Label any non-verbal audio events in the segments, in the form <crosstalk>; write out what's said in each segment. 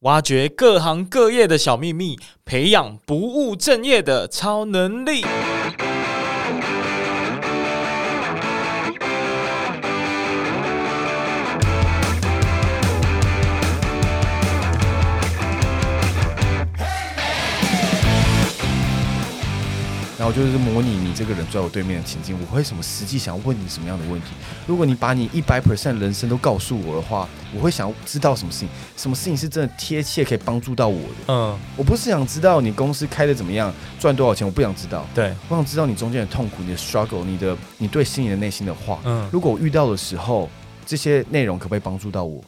挖掘各行各业的小秘密，培养不务正业的超能力。然后就是模拟你这个人坐在我对面的情境，我会什么实际想要问你什么样的问题？如果你把你一百 percent 人生都告诉我的话，我会想要知道什么事情？什么事情是真的贴切可以帮助到我的？嗯，我不是想知道你公司开的怎么样，赚多少钱，我不想知道。对，我想知道你中间的痛苦、你的 struggle、你的你对心里的内心的话。嗯，如果我遇到的时候，这些内容可不可以帮助到我？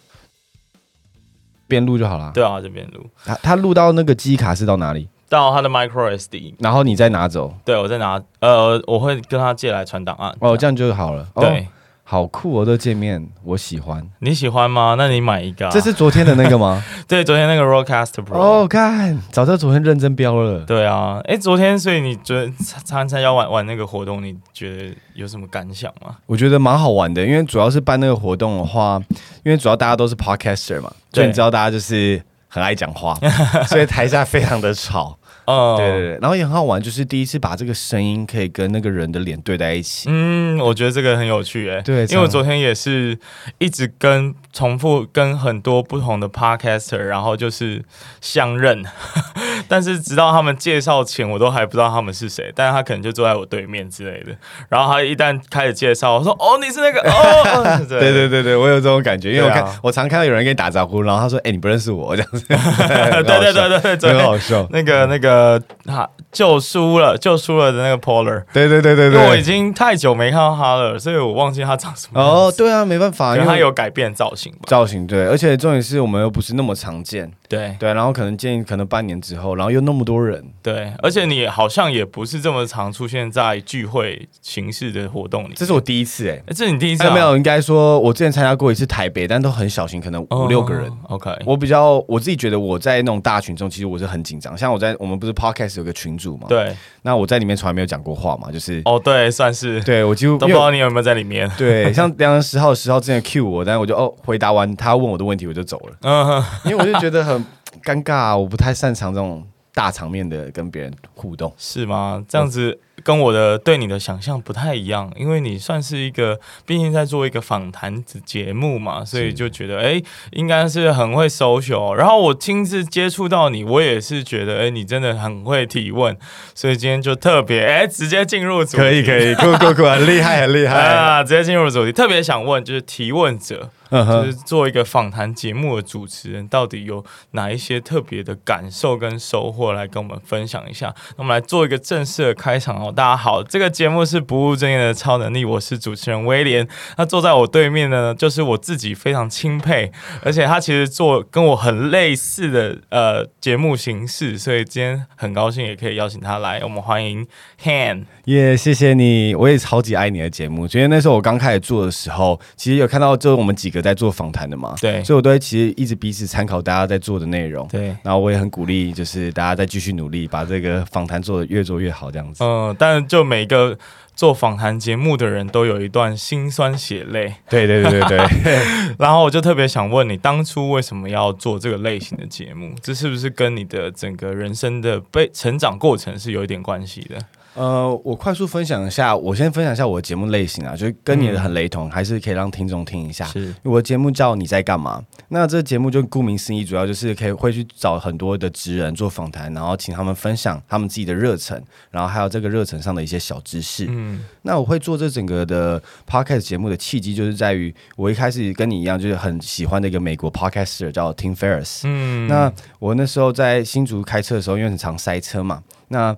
边录就好了。对啊，这边录。他他录到那个记忆卡是到哪里？到他的 micro SD，然后你再拿走。对，我再拿，呃，我会跟他借来传档案。哦，这样就好了。对，哦、好酷哦，这界面我喜欢。你喜欢吗？那你买一个、啊。这是昨天的那个吗？<laughs> 对，昨天那个 Rodecaster Pro。哦，看，早知道昨天认真标了。对啊，哎，昨天，所以你觉得参参加玩玩那个活动，你觉得有什么感想吗？我觉得蛮好玩的，因为主要是办那个活动的话，因为主要大家都是 Podcaster 嘛，所以你知道大家就是很爱讲话，<laughs> 所以台下非常的吵。哦，对对对，然后也很好玩，就是第一次把这个声音可以跟那个人的脸对在一起。嗯，我觉得这个很有趣，哎，对，因为我昨天也是一直跟重复跟很多不同的 podcaster，然后就是相认，<laughs> 但是直到他们介绍前，我都还不知道他们是谁，但是他可能就坐在我对面之类的。然后他一旦开始介绍，我说：“哦，你是那个哦。<laughs> ”对对对对，我有这种感觉，因为我看、啊、我常看到有人跟你打招呼，然后他说：“哎，你不认识我这样子。<laughs> ”对对对对对，很好笑。那个那个。呃，他就输了，就输了的那个 Polar，对对对对对，因为我已经太久没看到他了，所以我忘记他长什么样。哦，对啊，没办法，因为他有改变造型吧。造型对，而且重点是我们又不是那么常见。对对，然后可能建议可能半年之后，然后又那么多人，对，而且你好像也不是这么常出现在聚会形式的活动里。这是我第一次哎，这是你第一次？没有，应该说我之前参加过一次台北，但都很小型，可能五六个人。OK，我比较我自己觉得我在那种大群众，其实我是很紧张。像我在我们不是 Podcast 有个群组嘛？对，那我在里面从来没有讲过话嘛，就是哦，对，算是对我几乎都不知道你有没有在里面。对，像两月十号十号之前 Q 我，但是我就哦回答完他问我的问题，我就走了。嗯，因为我就觉得很。尴尬啊，我不太擅长这种大场面的跟别人互动，是吗？这样子。跟我的对你的想象不太一样，因为你算是一个，毕竟在做一个访谈节目嘛，所以就觉得哎，应该是很会 social。然后我亲自接触到你，我也是觉得哎，你真的很会提问，所以今天就特别哎，直接进入主题，可以可以，酷酷酷，很厉害很厉害啊！直接进入主题，特别想问就是提问者，就是做一个访谈节目的主持人，到底有哪一些特别的感受跟收获来跟我们分享一下？那我们来做一个正式的开场哦。大家好，这个节目是不务正业的超能力，我是主持人威廉。那坐在我对面的呢，就是我自己非常钦佩，而且他其实做跟我很类似的呃节目形式，所以今天很高兴也可以邀请他来。我们欢迎 Han。耶，yeah, 谢谢你，我也超级爱你的节目。因为那时候我刚开始做的时候，其实有看到就是我们几个在做访谈的嘛，对，所以我都会其实一直彼此参考大家在做的内容，对。然后我也很鼓励，就是大家再继续努力，把这个访谈做的越做越好，这样子。嗯，但就每个做访谈节目的人都有一段辛酸血泪，对对对对对。<laughs> 然后我就特别想问你，当初为什么要做这个类型的节目？这是不是跟你的整个人生的被成长过程是有一点关系的？呃，我快速分享一下，我先分享一下我的节目类型啊，就是跟你的很雷同，嗯、还是可以让听众听一下。是，我的节目叫你在干嘛？那这个节目就顾名思义，主要就是可以会去找很多的职人做访谈，然后请他们分享他们自己的热忱，然后还有这个热忱上的一些小知识。嗯，那我会做这整个的 podcast 节目的契机，就是在于我一开始跟你一样，就是很喜欢的一个美国 podcaster 叫 Tim Ferriss。嗯，那我那时候在新竹开车的时候，因为很常塞车嘛。那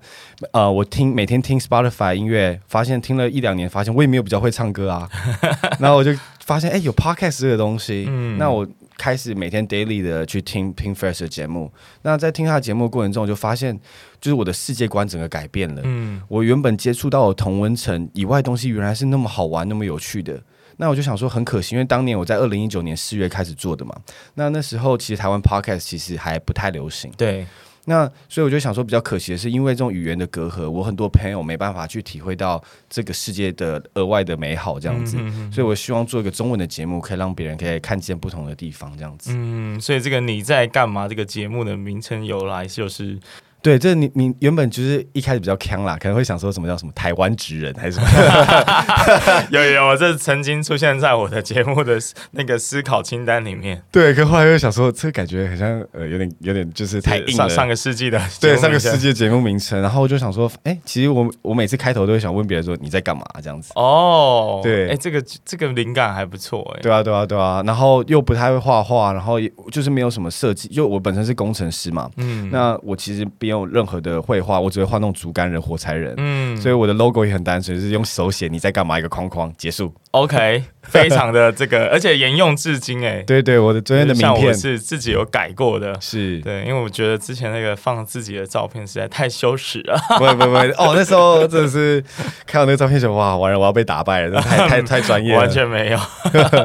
呃，我听每天听 Spotify 音乐，发现听了一两年，发现我也没有比较会唱歌啊。<laughs> 然后我就发现，哎、欸，有 Podcast 这个东西。嗯。那我开始每天 daily 的去听 Ferriss 的节目。那在听他的节目过程中，我就发现，就是我的世界观整个改变了。嗯。我原本接触到的同温层以外的东西，原来是那么好玩、那么有趣的。那我就想说，很可惜，因为当年我在二零一九年四月开始做的嘛。那那时候其实台湾 Podcast 其实还不太流行。对。那所以我就想说，比较可惜的是，因为这种语言的隔阂，我很多朋友没办法去体会到这个世界的额外的美好，这样子。所以我希望做一个中文的节目，可以让别人可以看见不同的地方，这样子。嗯，所以这个你在干嘛？这个节目的名称由来就是。对，这你你原本就是一开始比较呛啦，可能会想说什么叫什么台湾职人还是什么？有 <laughs> 有，有，这曾经出现在我的节目的那个思考清单里面。对，可后来又想说，这感觉好像呃有点有点就是太硬了。上上个世纪的 <laughs> 对上个世纪的节目名称，然后我就想说，哎，其实我我每次开头都会想问别人说你在干嘛这样子。哦，对，哎，这个这个灵感还不错哎。对啊对啊对啊，然后又不太会画画，然后也就是没有什么设计，就我本身是工程师嘛，嗯，那我其实没有任何的。绘画，我只会画那种竹竿人、火柴人，嗯，所以我的 logo 也很单纯，就是用手写你在干嘛一个框框结束。OK，非常的这个，而且沿用至今哎。对对，我的昨天的名片是自己有改过的，是对，因为我觉得之前那个放自己的照片实在太羞耻了。不不不，哦，那时候真的是看到那个照片就哇，完了，我要被打败了，<laughs> 太太太专业了，完全没有。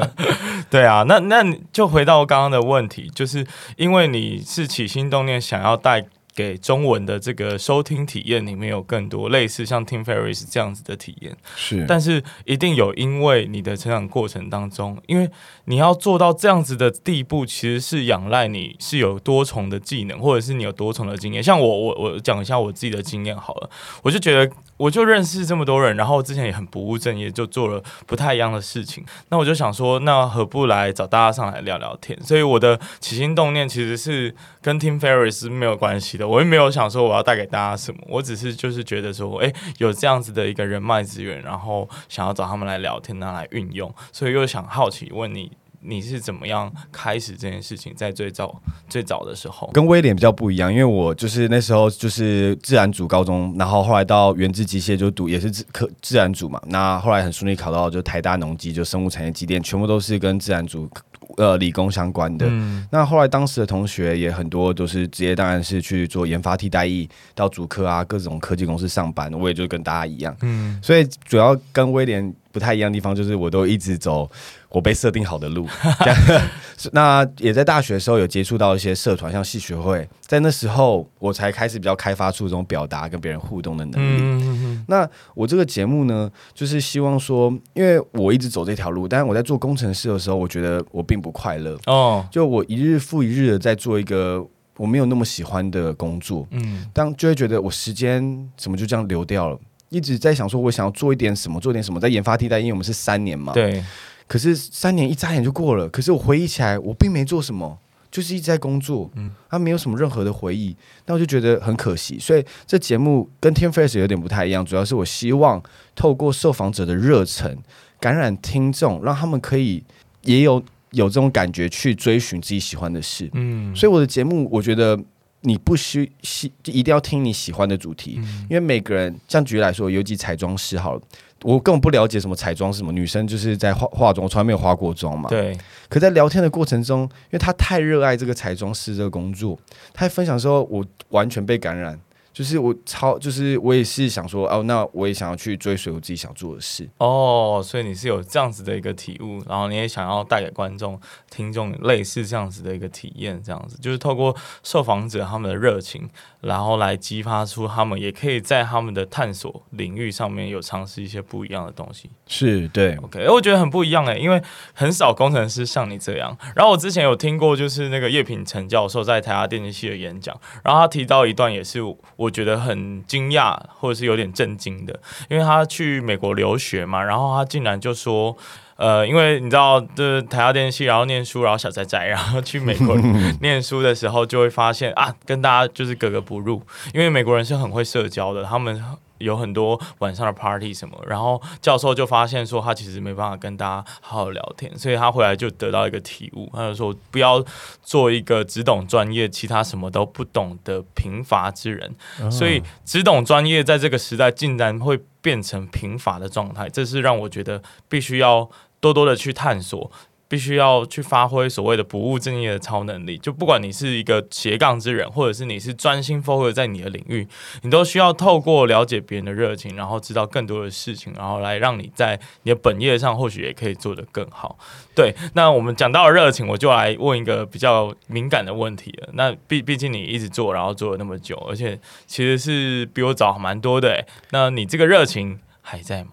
<laughs> 对啊，那那就回到刚刚的问题，就是因为你是起心动念想要带。给中文的这个收听体验里面有更多类似像 Tim Ferriss 这样子的体验，是，但是一定有因为你的成长过程当中，因为你要做到这样子的地步，其实是仰赖你是有多重的技能，或者是你有多重的经验。像我，我我讲一下我自己的经验好了，我就觉得我就认识这么多人，然后之前也很不务正业，就做了不太一样的事情。那我就想说，那何不来找大家上来聊聊天？所以我的起心动念其实是跟 Tim Ferriss 没有关系的。我也没有想说我要带给大家什么，我只是就是觉得说，哎，有这样子的一个人脉资源，然后想要找他们来聊天，拿来运用，所以又想好奇问你，你是怎么样开始这件事情？在最早最早的时候，跟威廉比较不一样，因为我就是那时候就是自然组高中，然后后来到原子机械就读也是自科自然组嘛，那后来很顺利考到就台大农机就生物产业机电，全部都是跟自然组。呃，理工相关的。嗯、那后来当时的同学也很多，都是直接当然是去做研发替代役，到主科啊各种科技公司上班。我也就跟大家一样，嗯，所以主要跟威廉不太一样的地方，就是我都一直走。我被设定好的路，<laughs> <laughs> 那也在大学的时候有接触到一些社团，像戏学会，在那时候我才开始比较开发出这种表达跟别人互动的能力。那我这个节目呢，就是希望说，因为我一直走这条路，但是我在做工程师的时候，我觉得我并不快乐。哦，就我一日复一日的在做一个我没有那么喜欢的工作，嗯，当就会觉得我时间怎么就这样流掉了，一直在想说我想要做一点什么，做点什么，在研发替代，因为我们是三年嘛，对。可是三年一眨眼就过了，可是我回忆起来，我并没做什么，就是一直在工作，嗯，他没有什么任何的回忆，那我就觉得很可惜。所以这节目跟 Tim Ferriss 有点不太一样，主要是我希望透过受访者的热忱感染听众，让他们可以也有有这种感觉去追寻自己喜欢的事，嗯。所以我的节目，我觉得你不需喜一定要听你喜欢的主题，嗯，因为每个人像举例来说，尤其彩妆师好了。我根本不了解什么彩妆是什么，女生就是在化化妆，我从来没有化过妆嘛。对。可在聊天的过程中，因为他太热爱这个彩妆师这个工作，他分享的时候，我完全被感染。就是我超，就是我也是想说，哦，那我也想要去追随我自己想做的事。哦，所以你是有这样子的一个体悟，然后你也想要带给观众、听众类似这样子的一个体验，这样子就是透过受访者他们的热情，然后来激发出他们也可以在他们的探索领域上面有尝试一些不一样的东西。是对，OK，我觉得很不一样诶，因为很少工程师像你这样。然后我之前有听过，就是那个叶品成教授在台大电机系的演讲，然后他提到一段也是我。我觉得很惊讶，或者是有点震惊的，因为他去美国留学嘛，然后他竟然就说，呃，因为你知道，就是台大电器，然后念书，然后小仔仔，然后去美国 <laughs> 念书的时候，就会发现啊，跟大家就是格格不入，因为美国人是很会社交的，他们。有很多晚上的 party 什么，然后教授就发现说他其实没办法跟大家好好聊天，所以他回来就得到一个体悟，他就说不要做一个只懂专业，其他什么都不懂的贫乏之人。哦、所以只懂专业在这个时代竟然会变成贫乏的状态，这是让我觉得必须要多多的去探索。必须要去发挥所谓的不务正业的超能力，就不管你是一个斜杠之人，或者是你是专心 focus 在你的领域，你都需要透过了解别人的热情，然后知道更多的事情，然后来让你在你的本业上或许也可以做得更好。对，那我们讲到热情，我就来问一个比较敏感的问题了。那毕毕竟你一直做，然后做了那么久，而且其实是比我早蛮多的。那你这个热情还在吗？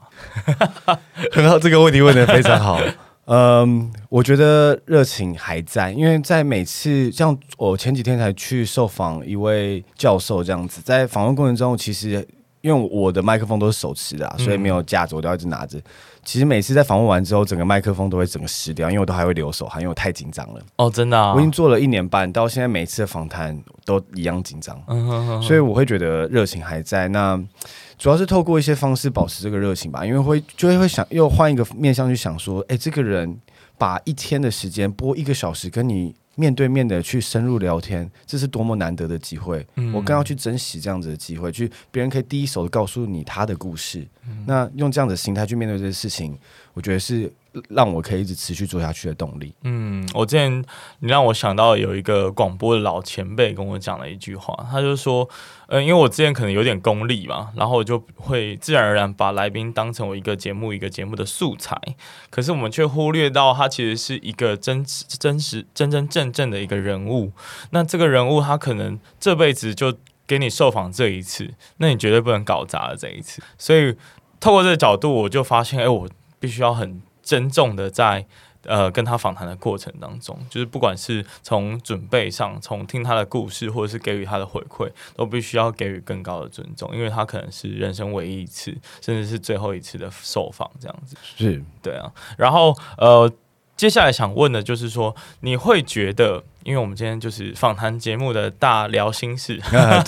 很好，这个问题问得非常好。嗯，我觉得热情还在，因为在每次像我前几天才去受访一位教授这样子，在访问过程中，其实因为我的麦克风都是手持的，所以没有架子，我都要一直拿着。其实每次在访问完之后，整个麦克风都会整个湿掉，因为我都还会流手汗，因为我太紧张了。哦，真的啊，我已经做了一年半，到现在每次的访谈都一样紧张。嗯哼哼，所以我会觉得热情还在。那主要是透过一些方式保持这个热情吧，因为会就会会想又换一个面向去想说，哎，这个人把一天的时间播一个小时跟你面对面的去深入聊天，这是多么难得的机会。嗯，我更要去珍惜这样子的机会，去别人可以第一手的告诉你他的故事。嗯，那用这样的心态去面对这些事情，我觉得是。让我可以一直持续做下去的动力。嗯，我之前你让我想到有一个广播的老前辈跟我讲了一句话，他就说，嗯、因为我之前可能有点功利嘛，然后我就会自然而然把来宾当成我一个节目一个节目的素材，可是我们却忽略到他其实是一个真真实真真正正的一个人物。那这个人物他可能这辈子就给你受访这一次，那你绝对不能搞砸了这一次。所以透过这个角度，我就发现，哎，我必须要很。珍重的在呃跟他访谈的过程当中，就是不管是从准备上，从听他的故事，或者是给予他的回馈，都必须要给予更高的尊重，因为他可能是人生唯一一次，甚至是最后一次的受访，这样子是对啊。然后呃，接下来想问的就是说，你会觉得，因为我们今天就是访谈节目的大聊心事，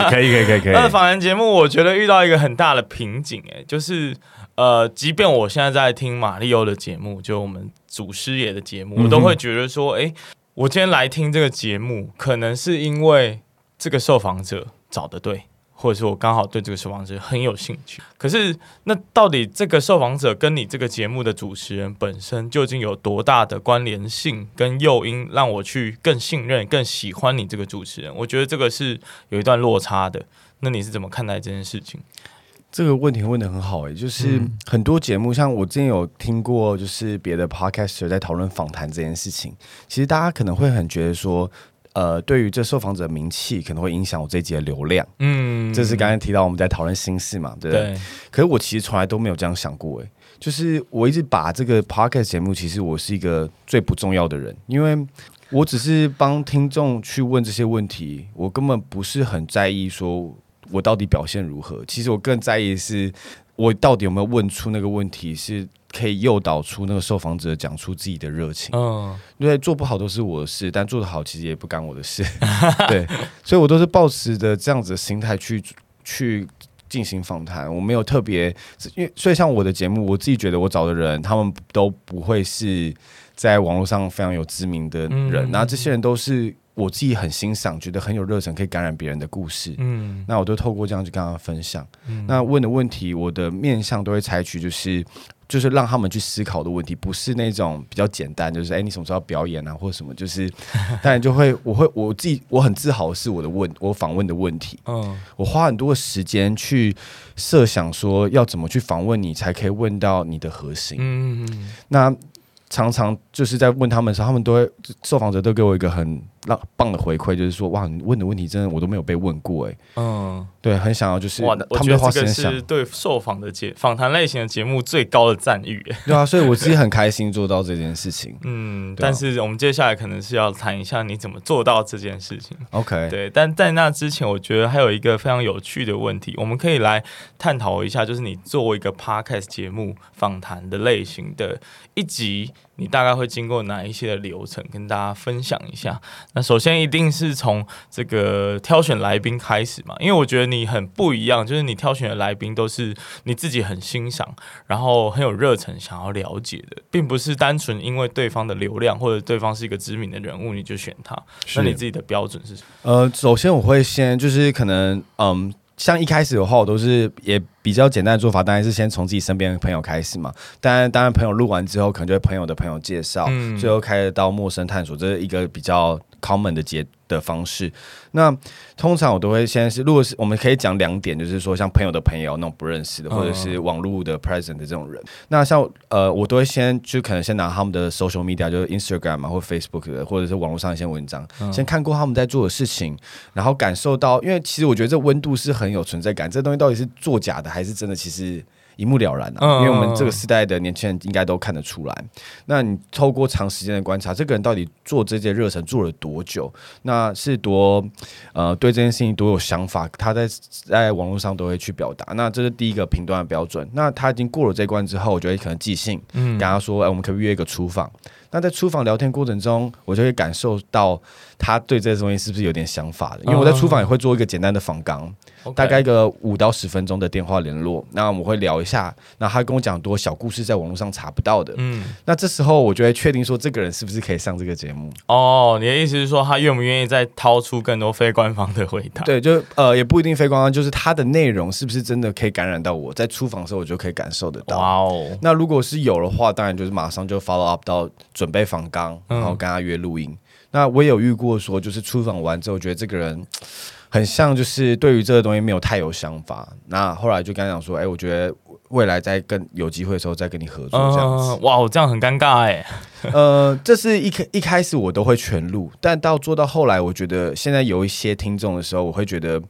可以可以可以可以。那 <laughs> 访谈节目，我觉得遇到一个很大的瓶颈，哎，就是。呃，即便我现在在听马里欧的节目，就我们祖师爷的节目，我都会觉得说，哎、欸，我今天来听这个节目，可能是因为这个受访者找的对，或者是我刚好对这个受访者很有兴趣。可是，那到底这个受访者跟你这个节目的主持人本身究竟有多大的关联性跟诱因，让我去更信任、更喜欢你这个主持人？我觉得这个是有一段落差的。那你是怎么看待这件事情？这个问题问的很好诶、欸，就是很多节目，像我之前有听过，就是别的 podcaster 在讨论访谈这件事情。其实大家可能会很觉得说，呃，对于这受访者名气可能会影响我这一集的流量。嗯，这是刚才提到我们在讨论心事嘛，对不对？对。可是我其实从来都没有这样想过诶、欸，就是我一直把这个 podcast 节目，其实我是一个最不重要的人，因为我只是帮听众去问这些问题，我根本不是很在意说。我到底表现如何？其实我更在意的是，我到底有没有问出那个问题，是可以诱导出那个受访者讲出自己的热情。嗯，因为做不好都是我的事，但做得好其实也不干我的事。<laughs> 对，所以我都是抱持着这样子的心态去去进行访谈。我没有特别，因为所以像我的节目，我自己觉得我找的人，他们都不会是在网络上非常有知名的人，那、嗯、这些人都是。我自己很欣赏，觉得很有热忱，可以感染别人的故事。嗯，那我都透过这样去跟他们分享。嗯，那问的问题，我的面向都会采取，就是就是让他们去思考的问题，不是那种比较简单，就是哎，你什么时候要表演啊，或者什么，就是 <laughs> 当然就会，我会我自己我很自豪的是我的问，我访问的问题。嗯，我花很多的时间去设想说要怎么去访问你，才可以问到你的核心。嗯嗯，那常常就是在问他们的时候，他们都会受访者都给我一个很。让棒的回馈就是说，哇，你问的问题真的我都没有被问过哎，嗯，对，很想要就是哇，他们花时间想，对受访的节访谈类型的节目最高的赞誉，<laughs> 对啊，所以我自己很开心做到这件事情，嗯，啊、但是我们接下来可能是要谈一下你怎么做到这件事情，OK，对，但在那之前，我觉得还有一个非常有趣的问题，我们可以来探讨一下，就是你作为一个 Podcast 节目访谈的类型的一集。你大概会经过哪一些的流程，跟大家分享一下？那首先一定是从这个挑选来宾开始嘛，因为我觉得你很不一样，就是你挑选的来宾都是你自己很欣赏，然后很有热忱想要了解的，并不是单纯因为对方的流量或者对方是一个知名的人物你就选他。那你自己的标准是什么？呃，首先我会先就是可能嗯。像一开始的话，我都是也比较简单的做法，当然是先从自己身边的朋友开始嘛。当然，当然朋友录完之后，可能就会朋友的朋友介绍，嗯、最后开到陌生探索，这是一个比较 common 的结的方式。那通常我都会先是，如果是我们可以讲两点，就是说像朋友的朋友那种不认识的，或者是网络的 present 的这种人。嗯、那像呃，我都会先就可能先拿他们的 social media，就是 Instagram 嘛，或 Facebook 的，或者是网络上一些文章，嗯、先看过他们在做的事情，然后感受到，因为其实我觉得这温度是很有存在感。这东西到底是作假的还是真的？其实。一目了然啊，因为我们这个时代的年轻人应该都看得出来。那你透过长时间的观察，这个人到底做这件热忱做了多久？那是多呃对这件事情多有想法？他在在网络上都会去表达。那这是第一个评断的标准。那他已经过了这关之后，我觉得可能寄信，跟他说：“哎，我们可不可以约一个出访？”那在出访聊天过程中，我就会感受到他对这些东西是不是有点想法的。因为我在出访也会做一个简单的访纲。Okay. 大概一个五到十分钟的电话联络，那我们会聊一下，那他跟我讲很多小故事，在网络上查不到的。嗯，那这时候我就会确定说，这个人是不是可以上这个节目？哦，你的意思是说，他愿不愿意再掏出更多非官方的回答？对，就呃，也不一定非官方，就是他的内容是不是真的可以感染到我，在出访的时候我就可以感受得到。哇哦，那如果是有的话，当然就是马上就 follow up 到准备访纲，然后跟他约录音。嗯、那我也有遇过说，就是出访完之后，觉得这个人。<sniffs> 很像，就是对于这个东西没有太有想法。那后来就跟他讲说，哎、欸，我觉得未来再跟有机会的时候再跟你合作这样子。呃、哇，我这样很尴尬哎。<laughs> 呃，这是一开一开始我都会全录，但到做到后来，我觉得现在有一些听众的时候，我会觉得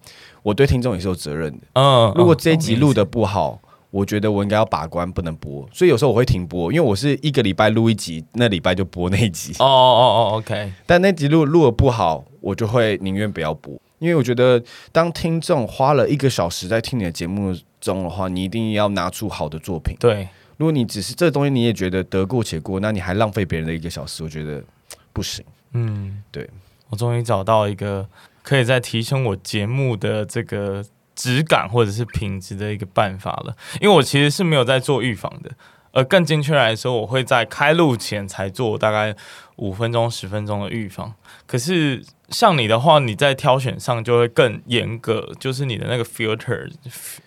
我对听众也是有责任的。嗯，如果这一集录的不好，我觉得我应该要把关，不能播。所以有时候我会停播，因为我是一个礼拜录一集，那礼拜就播那一集。哦哦哦，OK。<laughs> 但那集录录得不好，我就会宁愿不要播。因为我觉得，当听众花了一个小时在听你的节目中的话，你一定要拿出好的作品。对，如果你只是这东西你也觉得得过且过，那你还浪费别人的一个小时，我觉得不行。嗯，对，我终于找到一个可以在提升我节目的这个质感或者是品质的一个办法了。因为我其实是没有在做预防的，而更精确来说，我会在开路前才做大概五分钟、十分钟的预防。可是。像你的话，你在挑选上就会更严格，就是你的那个 filter，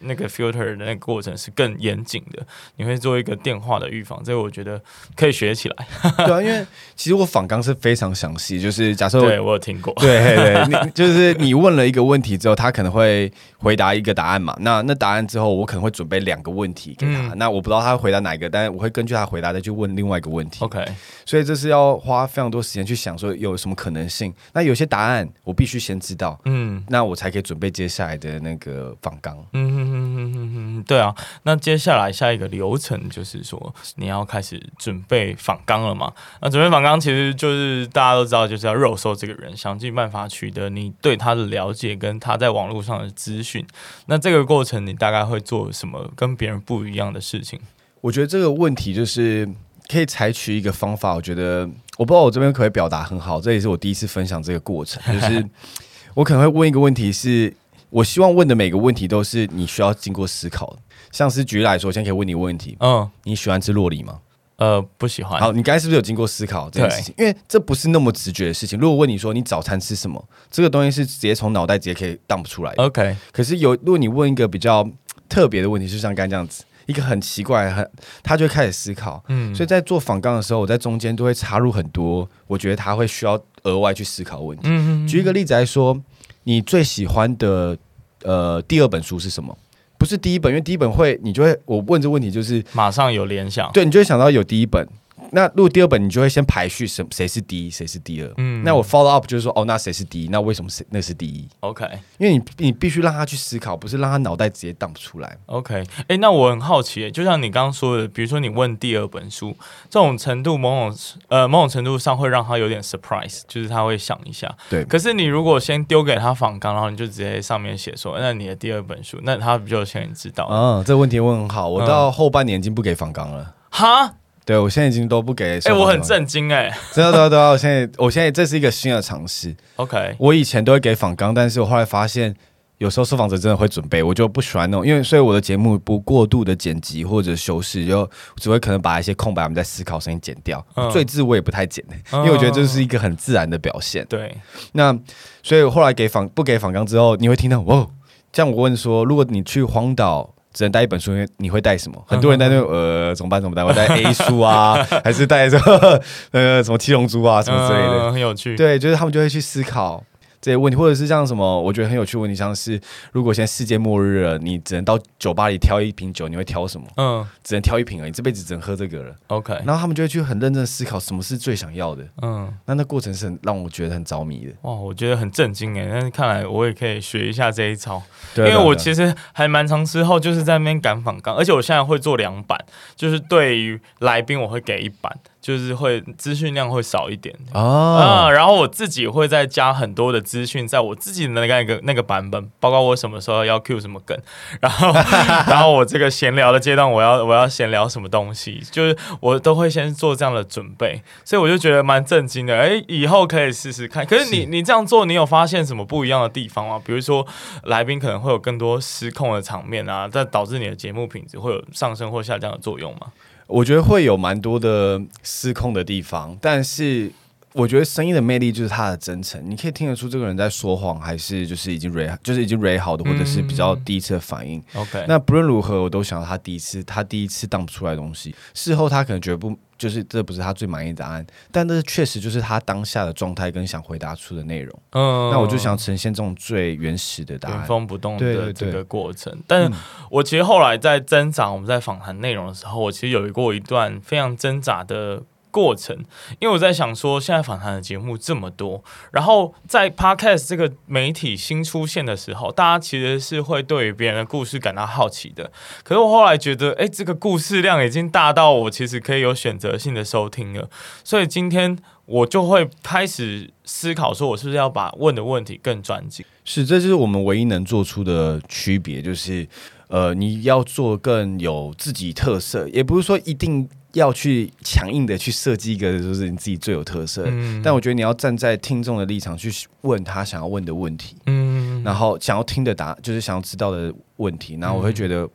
那个 filter 的那个过程是更严谨的。你会做一个电话的预防，这个我觉得可以学起来。<laughs> 对啊，因为其实我访纲是非常详细，就是假设对我有听过，对对对，你就是你问了一个问题之后，他可能会回答一个答案嘛。那那答案之后，我可能会准备两个问题给他。嗯、那我不知道他会回答哪一个，但是我会根据他回答再去问另外一个问题。OK，所以这是要花非常多时间去想说有什么可能性。那有些答案我必须先知道，嗯，那我才可以准备接下来的那个访纲。嗯哼哼哼哼哼，对啊，那接下来下一个流程就是说你要开始准备访纲了嘛？那准备访纲其实就是大家都知道，就是要肉搜这个人，想尽办法取得你对他的了解跟他在网络上的资讯。那这个过程你大概会做什么跟别人不一样的事情？我觉得这个问题就是可以采取一个方法，我觉得。我不知道我这边可不可以表达很好，这也是我第一次分享这个过程。就是 <laughs> 我可能会问一个问题是，是我希望问的每个问题都是你需要经过思考的。像是举例来说，我现在可以问你问题：嗯，你喜欢吃洛梨吗？呃，不喜欢。好，你刚才是不是有经过思考这件事情？因为这不是那么直觉的事情。如果问你说你早餐吃什么，这个东西是直接从脑袋直接可以荡不出来的。OK。可是有，如果你问一个比较特别的问题，就像刚才这样子。一个很奇怪，很他就会开始思考，嗯，所以在做访纲的时候，我在中间都会插入很多，我觉得他会需要额外去思考问题。嗯，举一个例子来说，你最喜欢的呃第二本书是什么？不是第一本，因为第一本会你就会我问这问题就是马上有联想，对，你就会想到有第一本。那录第二本，你就会先排序什谁是第一，谁是第二。嗯，那我 follow up 就是说，哦，那谁是第一？那为什么谁那是第一？OK，因为你你必须让他去思考，不是让他脑袋直接荡不出来。OK，哎、欸，那我很好奇，就像你刚刚说的，比如说你问第二本书，这种程度，某种呃某种程度上会让他有点 surprise，就是他会想一下。对。可是你如果先丢给他仿纲，然后你就直接上面写说，那你的第二本书，那他不就先知道？嗯，这个问题问很好。我到后半年已经不给仿纲了。哈、嗯？对，我现在已经都不给。哎、欸，我很震惊哎！真的，真的，真的，我现在，我现在这是一个新的尝试。OK，我以前都会给访纲，但是我后来发现，有时候受访者真的会准备，我就不喜欢那种，因为所以我的节目不过度的剪辑或者修饰，就只会可能把一些空白我们在思考声音剪掉。赘字、嗯、我也不太剪，因为我觉得这是一个很自然的表现。对，那所以我后来给访不给访纲之后，你会听到哇。像我问说，如果你去荒岛只能带一本书，你会带什么？很多人带那种呃，怎么办？怎么带？我带 <laughs> A 书啊，还是带这个 <laughs> 呃什么七龙珠啊什么之类的？嗯，很有趣。对，就是他们就会去思考。这些问题，或者是像什么，我觉得很有趣的问题，像是如果现在世界末日了，你只能到酒吧里挑一瓶酒，你会挑什么？嗯，只能挑一瓶而已，这辈子只能喝这个了。OK，然后他们就会去很认真思考什么是最想要的。嗯，那那过程是很让我觉得很着迷的。哇，我觉得很震惊哎！但是看来我也可以学一下这一招，对，因为我其实还蛮长时候就是在那边赶访纲，而且我现在会做两版，就是对于来宾我会给一版。就是会资讯量会少一点啊、嗯，然后我自己会再加很多的资讯，在我自己的那个那个版本，包括我什么时候要 cue 什么梗，然后 <laughs> 然后我这个闲聊的阶段，我要我要闲聊什么东西，就是我都会先做这样的准备，所以我就觉得蛮震惊的。哎，以后可以试试看。可是你是你这样做，你有发现什么不一样的地方吗？比如说来宾可能会有更多失控的场面啊，这导致你的节目品质会有上升或下降的作用吗？我觉得会有蛮多的失控的地方，但是我觉得声音的魅力就是它的真诚，你可以听得出这个人在说谎，还是就是已经 re 就是已经 re 好的，或者是比较第一次的反应。OK，那不论如何，我都想到他第一次，他第一次当不出来的东西，事后他可能觉得不。就是这不是他最满意的答案，但这确实就是他当下的状态跟想回答出的内容。嗯，那我就想呈现这种最原始的答案，原封不动的这个过程。对对对，但是我其实后来在挣扎，我们在访谈内容的时候，我其实有过一段非常挣扎的。过程，因为我在想说，现在访谈的节目这么多，然后在 Podcast 这个媒体新出现的时候，大家其实是会对于别人的故事感到好奇的。可是我后来觉得，哎，这个故事量已经大到我其实可以有选择性的收听了。所以今天我就会开始思考，说我是不是要把问的问题更专精？是，这就是我们唯一能做出的区别，就是呃，你要做更有自己特色，也不是说一定。要去强硬的去设计一个，就是你自己最有特色。嗯，但我觉得你要站在听众的立场去问他想要问的问题，嗯，然后想要听的答，就是想要知道的问题，然后我会觉得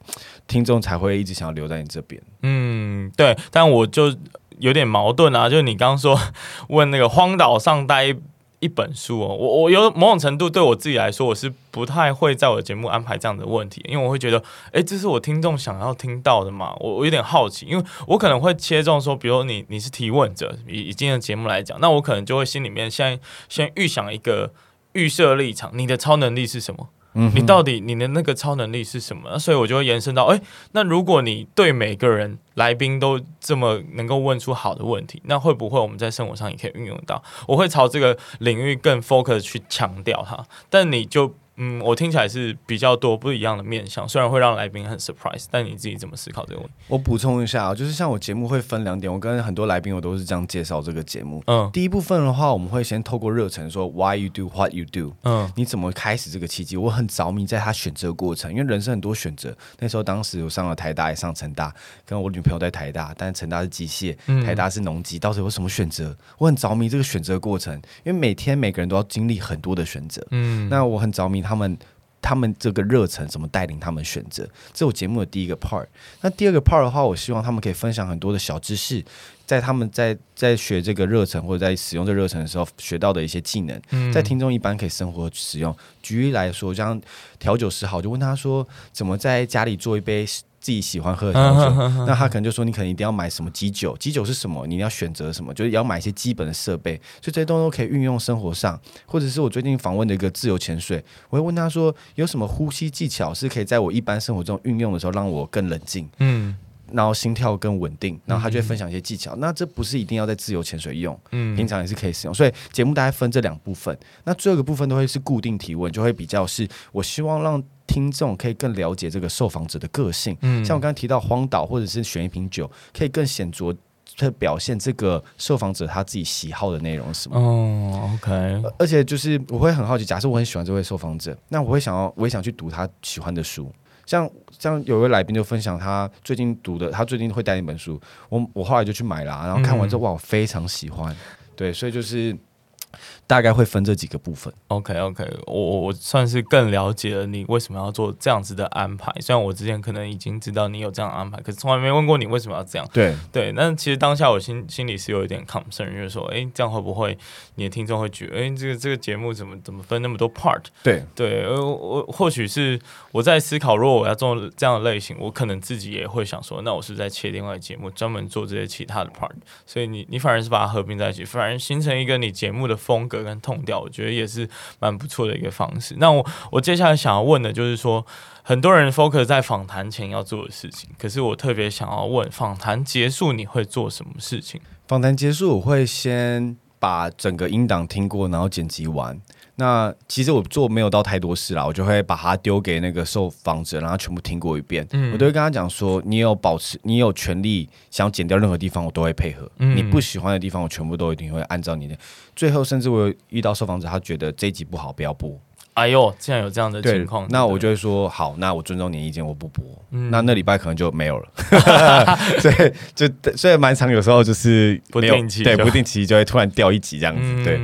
听众才会一直想要留在你这边。嗯，对。但我就有点矛盾啊，就是你刚刚说 <laughs> 问那个荒岛上待。一本书哦，我我有某种程度对我自己来说，我是不太会在我的节目安排这样的问题，因为我会觉得，哎，这是我听众想要听到的嘛，我我有点好奇，因为我可能会切中说，比如你你是提问者，以以今天的节目来讲，那我可能就会心里面先先预想一个预设立场，你的超能力是什么？你到底你的那个超能力是什么？所以我就会延伸到，哎，那如果你对每个人来宾都这么能够问出好的问题，那会不会我们在生活上也可以运用到？我会朝这个领域更 focus 去强调它，但你就。嗯，我听起来是比较多不一样的面向，虽然会让来宾很 surprise，但你自己怎么思考这个问题？我补充一下啊，就是像我节目会分两点，我跟很多来宾我都是这样介绍这个节目。嗯，第一部分的话，我们会先透过热忱说 why you do what you do，嗯，你怎么开始这个契机？我很着迷在他选择过程，因为人生很多选择。那时候当时我上了台大，也上成大，跟我女朋友在台大，但是成大是机械，台大是农机，到底有什么选择？我很着迷这个选择过程，因为每天每个人都要经历很多的选择。嗯，那我很着迷。他们他们这个热忱怎么带领他们选择？这是我节目的第一个 part。那第二个 part 的话，我希望他们可以分享很多的小知识，在他们在在学这个热忱或者在使用这热忱的时候学到的一些技能，在听众一般可以生活使用。举例来说，像调酒师好，就问他说怎么在家里做一杯。自己喜欢喝的调酒，那他可能就说，你可能一定要买什么基酒，基酒是什么？你要选择什么？就是要买一些基本的设备，所以这些东西都可以运用生活上。或者是我最近访问的一个自由潜水，我会问他说，有什么呼吸技巧是可以在我一般生活中运用的时候让我更冷静，嗯，然后心跳更稳定，然后他就会分享一些技巧。那这不是一定要在自由潜水用，嗯，平常也是可以使用。所以节目大概分这两部分，那最后一个部分都会是固定提问，就会比较是我希望让。听众可以更了解这个受访者的个性，嗯，像我刚刚提到荒岛或者是选一瓶酒，可以更显著的表现这个受访者他自己喜好的内容是什么？哦，OK。而且就是我会很好奇，假设我很喜欢这位受访者，那我会想要，我也想去读他喜欢的书。像像有一位来宾就分享他最近读的，他最近会带一本书，我我后来就去买了，然后看完之后，哇，我非常喜欢。对，所以就是。大概会分这几个部分。OK OK，我我算是更了解了你为什么要做这样子的安排。虽然我之前可能已经知道你有这样的安排，可是从来没问过你为什么要这样。对对，那其实当下我心心里是有一点 concern，就是说，哎，这样会不会你的听众会觉得，哎，这个这个节目怎么怎么分那么多 part？对对，呃，我或许是我在思考，如果我要做这样的类型，我可能自己也会想说，那我是在切另外节目，专门做这些其他的 part。所以你你反而是把它合并在一起，反而形成一个你节目的风格跟痛调，我觉得也是蛮不错的一个方式。那我我接下来想要问的就是说，很多人 focus 在访谈前要做的事情，可是我特别想要问，访谈结束你会做什么事情？访谈结束我会先把整个音档听过，然后剪辑完。那其实我做没有到太多事啦，我就会把它丢给那个受访者，然后全部听过一遍。嗯，我都会跟他讲说，你有保持，你有权利想剪掉任何地方，我都会配合。嗯，你不喜欢的地方，我全部都一定会按照你的。最后，甚至我有遇到受访者，他觉得这一集不好，不要播。哎呦，竟然有这样的情况，那我就会说好，那我尊重你的意见，我不播。嗯，那那礼拜可能就没有了。<laughs> 所以就所以蛮长，有时候就是不定期，对，不定期就会突然掉一集这样子。嗯、对，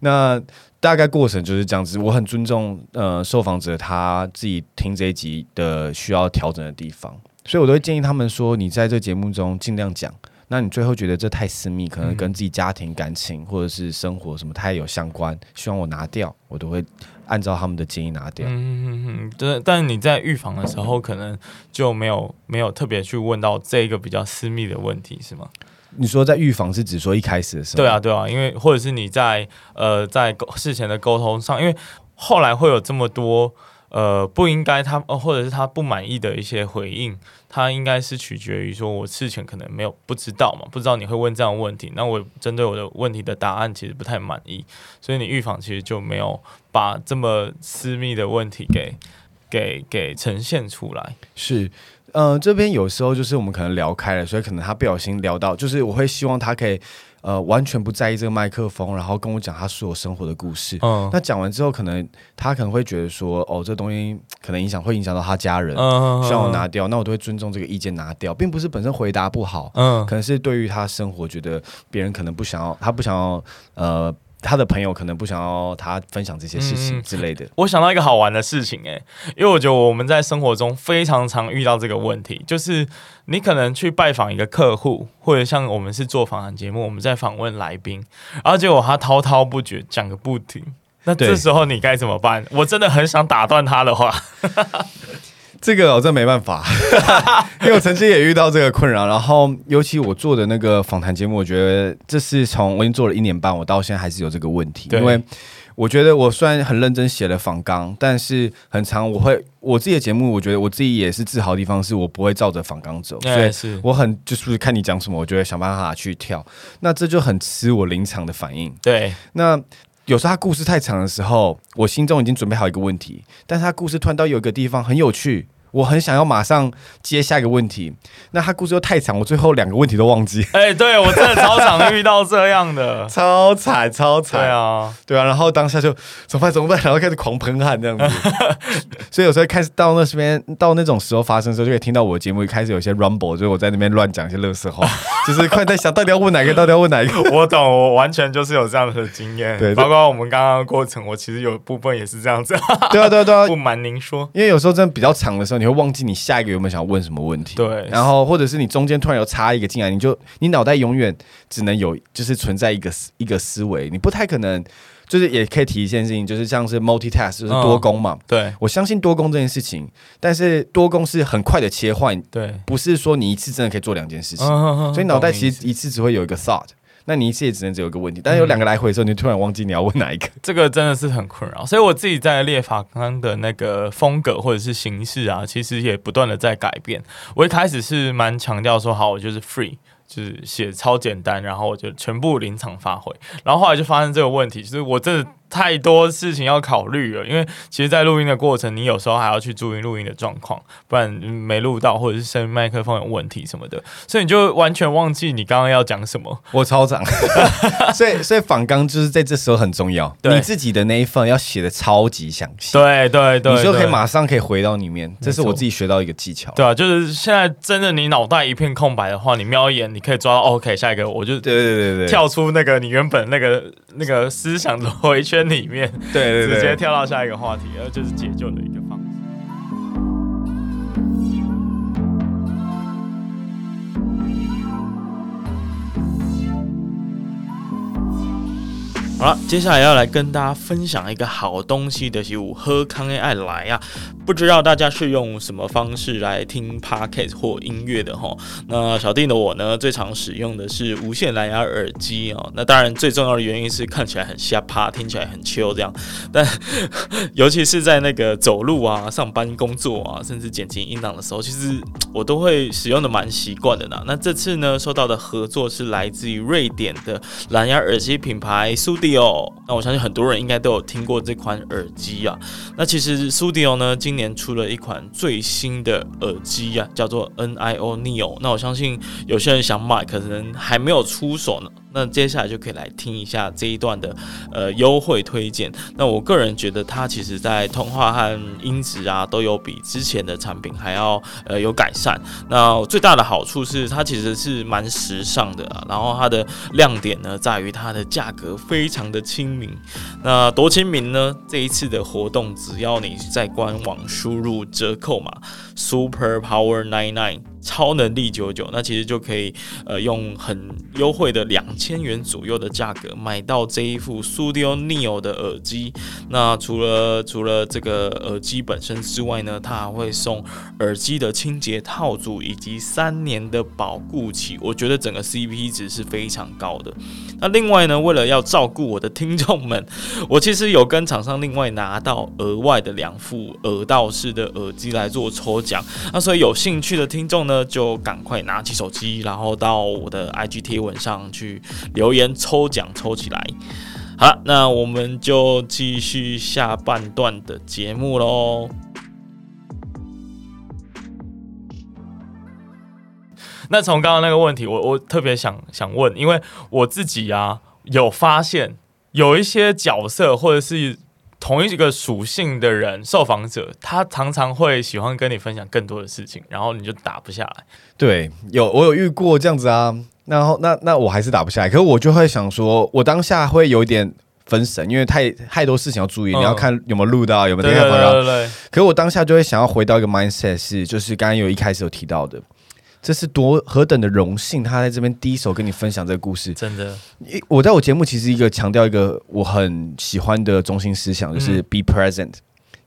那。大概过程就是这样子，我很尊重呃受访者他自己听这一集的需要调整的地方，所以我都会建议他们说，你在这节目中尽量讲，那你最后觉得这太私密，可能跟自己家庭感情或者是生活什么太有相关，希望我拿掉，我都会按照他们的建议拿掉。嗯嗯嗯，对，但你在预防的时候，可能就没有没有特别去问到这个比较私密的问题，是吗？你说在预防是指说一开始的时候？对啊，对啊，因为或者是你在呃在事前的沟通上，因为后来会有这么多呃不应该他或者是他不满意的一些回应，他应该是取决于说我事前可能没有不知道嘛，不知道你会问这样的问题，那我针对我的问题的答案其实不太满意，所以你预防其实就没有把这么私密的问题给给给呈现出来，是。呃，这边有时候就是我们可能聊开了，所以可能他不小心聊到，就是我会希望他可以呃完全不在意这个麦克风，然后跟我讲他所有生活的故事。嗯，那讲完之后，可能他可能会觉得说，哦，这东西可能影响会影响到他家人，嗯，需要我拿掉，那我都会尊重这个意见拿掉，并不是本身回答不好，嗯，可能是对于他生活觉得别人可能不想要，他不想要呃。他的朋友可能不想要他分享这些事情之类的。嗯，我想到一个好玩的事情，欸，诶，因为我觉得我们在生活中非常常遇到这个问题，就是你可能去拜访一个客户，或者像我们是做访谈节目，我们在访问来宾，然后结果他滔滔不绝讲个不停，那这时候你该怎么办？我真的很想打断他的话。这个我真没办法，<laughs> 因为我曾经也遇到这个困扰。然后，尤其我做的那个访谈节目，我觉得这是从我已经做了一年半，我到现在还是有这个问题。因为我觉得我虽然很认真写了访纲，但是很长我会我自己的节目，我觉得我自己也是自豪的地方，是我不会照着访纲走。所以是我很就是看你讲什么，我就会想办法去跳。那这就很吃我临场的反应。对，那。有时候他故事太长的时候，我心中已经准备好一个问题，但是他故事突然到有一个地方很有趣。我很想要马上接下一个问题，那他故事又太长，我最后两个问题都忘记。<laughs> 哎、欸，对我真的超常遇到这样的，<laughs> 超惨超惨。对啊，对啊，然后当下就怎么办怎么办，然后开始狂喷汗这样子。<laughs> 所以有时候开始到那边到那种时候发生的时候，就可以听到我的节目一开始有些 rumble，就是我在那边乱讲一些乐色话，就是快在想到底要问哪个，到底要问哪一个。我懂，我完全就是有这样的经验。对，包括我们刚刚的过程，我其实有部分也是这样子。对啊，对啊，对啊。不瞒您说，因为有时候真的比较长的时候。你会忘记你下一个有没有想问什么问题？对，然后或者是你中间突然有插一个进来，你就你脑袋永远只能有就是存在一个一个思维，你不太可能就是也可以提一件事情，就是像是 multitask 就是多工嘛。嗯、对，我相信多工这件事情，但是多工是很快的切换，对，不是说你一次真的可以做两件事情，嗯、所以脑袋其实一次只会有一个 thought。那你一次也只能只有一个问题，但是有两个来回的时候，你突然忘记你要问哪一个，<laughs> 这个真的是很困扰。所以我自己在列法纲的那个风格或者是形式啊，其实也不断的在改变。我一开始是蛮强调说，好，我就是 free，就是写超简单，然后我就全部临场发挥。然后后来就发生这个问题，就是我真的太多事情要考虑了，因为其实，在录音的过程，你有时候还要去注意录音的状况，不然没录到，或者是声音麦克风有问题什么的，所以你就完全忘记你刚刚要讲什么。<laughs> 我超长，所以所以访纲就是在这时候很重要，对你自己的那一份要写的超级详细，对对对，你就可以马上可以回到里面。这是我自己学到一个技巧，对啊，就是现在真的你脑袋一片空白的话，你瞄一眼，你可以抓到 OK，下一个我就对对对对跳出那个你原本那个那个思想的回圈里面。对对对，直接跳到下一个话题，然后就是解救的一个方式。好了，接下来要来跟大家分享一个好东西的，是我喝康 A 爱来啊。不知道大家是用什么方式来听 Podcast 或音乐的哈？那小弟的我呢，最常使用的是无线蓝牙耳机哦。那当然最重要的原因是看起来很下趴，听起来很 chill 这样。但 <laughs> 尤其是在那个走路啊、上班工作啊，甚至剪辑音档的时候，其实我都会使用的蛮习惯的呢。那这次呢，收到的合作是来自于瑞典的蓝牙耳机品牌 Studio。那我相信很多人应该都有听过这款耳机啊。那其实 Studio 呢，今年出了一款最新的耳机啊，叫做 NIO Neo。那我相信有些人想买，可能还没有出手呢。那接下来就可以来听一下这一段的呃优惠推荐。那我个人觉得它其实在通话和音质啊都有比之前的产品还要呃有改善。那最大的好处是它其实是蛮时尚的啊，然后它的亮点呢在于它的价格非常的亲民。那多亲民呢？这一次的活动只要你在官网输入折扣码 Super Power Nine Nine。超能力九九，那其实就可以呃用很优惠的两千元左右的价格买到这一副 Studio Neo 的耳机。那除了除了这个耳机本身之外呢，它还会送耳机的清洁套组以及三年的保固期。我觉得整个 CP 值是非常高的。那另外呢，为了要照顾我的听众们，我其实有跟厂商另外拿到额外的两副耳道式的耳机来做抽奖。那所以有兴趣的听众呢，就赶快拿起手机，然后到我的 IG 贴文上去留言抽奖抽起来。好了，那我们就继续下半段的节目喽。那从刚刚那个问题，我我特别想想问，因为我自己啊有发现有一些角色或者是。同一个属性的人，受访者他常常会喜欢跟你分享更多的事情，然后你就打不下来。对，有我有遇过这样子啊，然后那那我还是打不下来，可是我就会想说，我当下会有点分神，因为太太多事情要注意，嗯、你要看有没有录到，有没有听到。对对对对。可是我当下就会想要回到一个 mindset，是就是刚刚有一开始有提到的。这是多何等的荣幸，他在这边第一手跟你分享这个故事。真的，我在我节目其实一个强调一个我很喜欢的中心思想，就是 be present，嗯，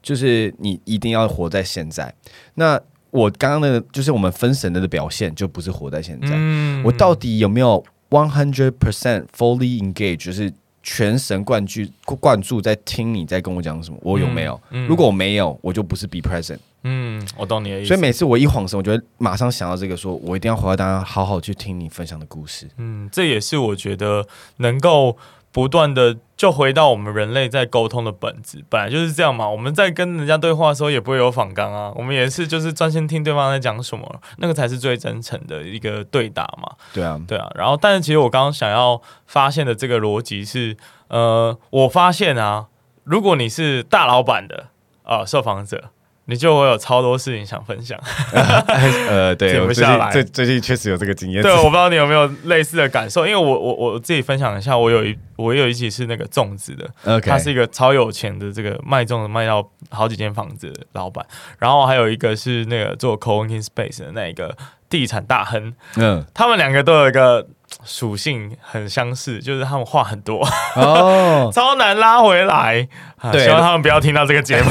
就是你一定要活在现在。那我刚刚的，就是我们分神的表现，就不是活在现在。嗯，我到底有没有 one hundred percent fully engaged，就是全神贯注贯注在听你在跟我讲什么？我有没有？嗯，如果我没有，我就不是 be present。嗯，我懂你的意思。所以每次我一晃神，我就会马上想到这个说，说我一定要回到，大家好好去听你分享的故事。嗯，这也是我觉得能够不断的就回到我们人类在沟通的本质，本来就是这样嘛。我们在跟人家对话的时候，也不会有访纲啊，我们也是就是专心听对方在讲什么，那个才是最真诚的一个对答嘛。对啊，对啊。然后，但是其实我刚刚想要发现的这个逻辑是，呃，我发现啊，如果你是大老板的啊、呃、受访者。你就会有超多事情想分享，<laughs> 呃，对，停不下来。最最近确实有这个经验。对，我不知道你有没有类似的感受，因为我我我自己分享一下，我有一我有一期是那个粽子的.他是一个超有钱的这个卖粽子卖到好几间房子的老板，然后还有一个是那个做 co-working space 的那一个地产大亨，嗯，他们两个都有一个。属性很相似，就是他们话很多哦，<laughs> 超难拉回来。对，希望他们不要听到这个节目。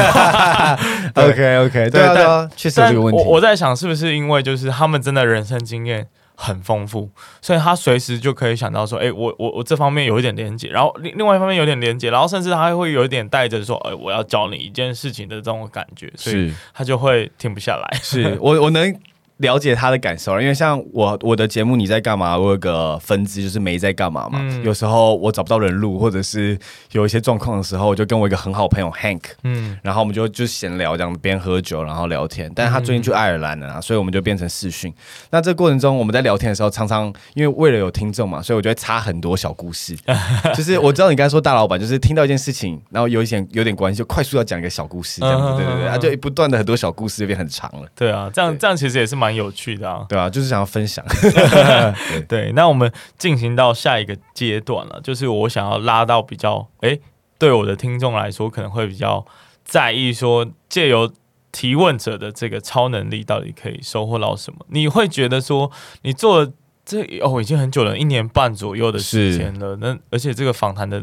OK <laughs> OK，对啊，对啊，确实有这个问题。我我在想，是不是因为就是他们真的人生经验很丰富，所以他随时就可以想到说，哎、欸，我我我这方面有一点连接，然后另另外一方面有点连接，然后甚至他还会有一点带着说，哎、欸，我要教你一件事情的这种感觉，所以他就会停不下来。是我我能。了解他的感受，因为像我我的节目你在干嘛？我有个分支就是没在干嘛嘛。嗯、有时候我找不到人录，或者是有一些状况的时候，我就跟我一个很好朋友 Hank，嗯，然后我们就就闲聊这样，边喝酒然后聊天。但是他最近去爱尔兰了，啊，所以我们就变成视讯。那这过程中我们在聊天的时候，常常因为为了有听众嘛，所以我就会插很多小故事。<laughs> 就是我知道你刚才说大老板，就是听到一件事情，然后有一点有点关系，就快速要讲一个小故事这样子，对对对，他就不断的很多小故事就变很长了。对啊，这样这样其实也是蛮有趣的啊，对啊，就是想要分享。对，<laughs> 对，那我们进行到下一个阶段了，就是我想要拉到比较，哎，对我的听众来说可能会比较在意，说借由提问者的这个超能力，到底可以收获到什么？你会觉得说，你做这哦，已经很久了，一年半左右的时间了，那而且这个访谈的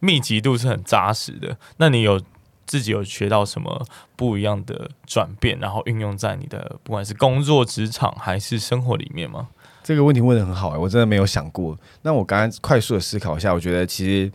密集度是很扎实的，那你有？自己有学到什么不一样的转变，然后运用在你的不管是工作职场还是生活里面吗？这个问题问的很好哎、欸，我真的没有想过。那我刚刚快速的思考一下，我觉得其实。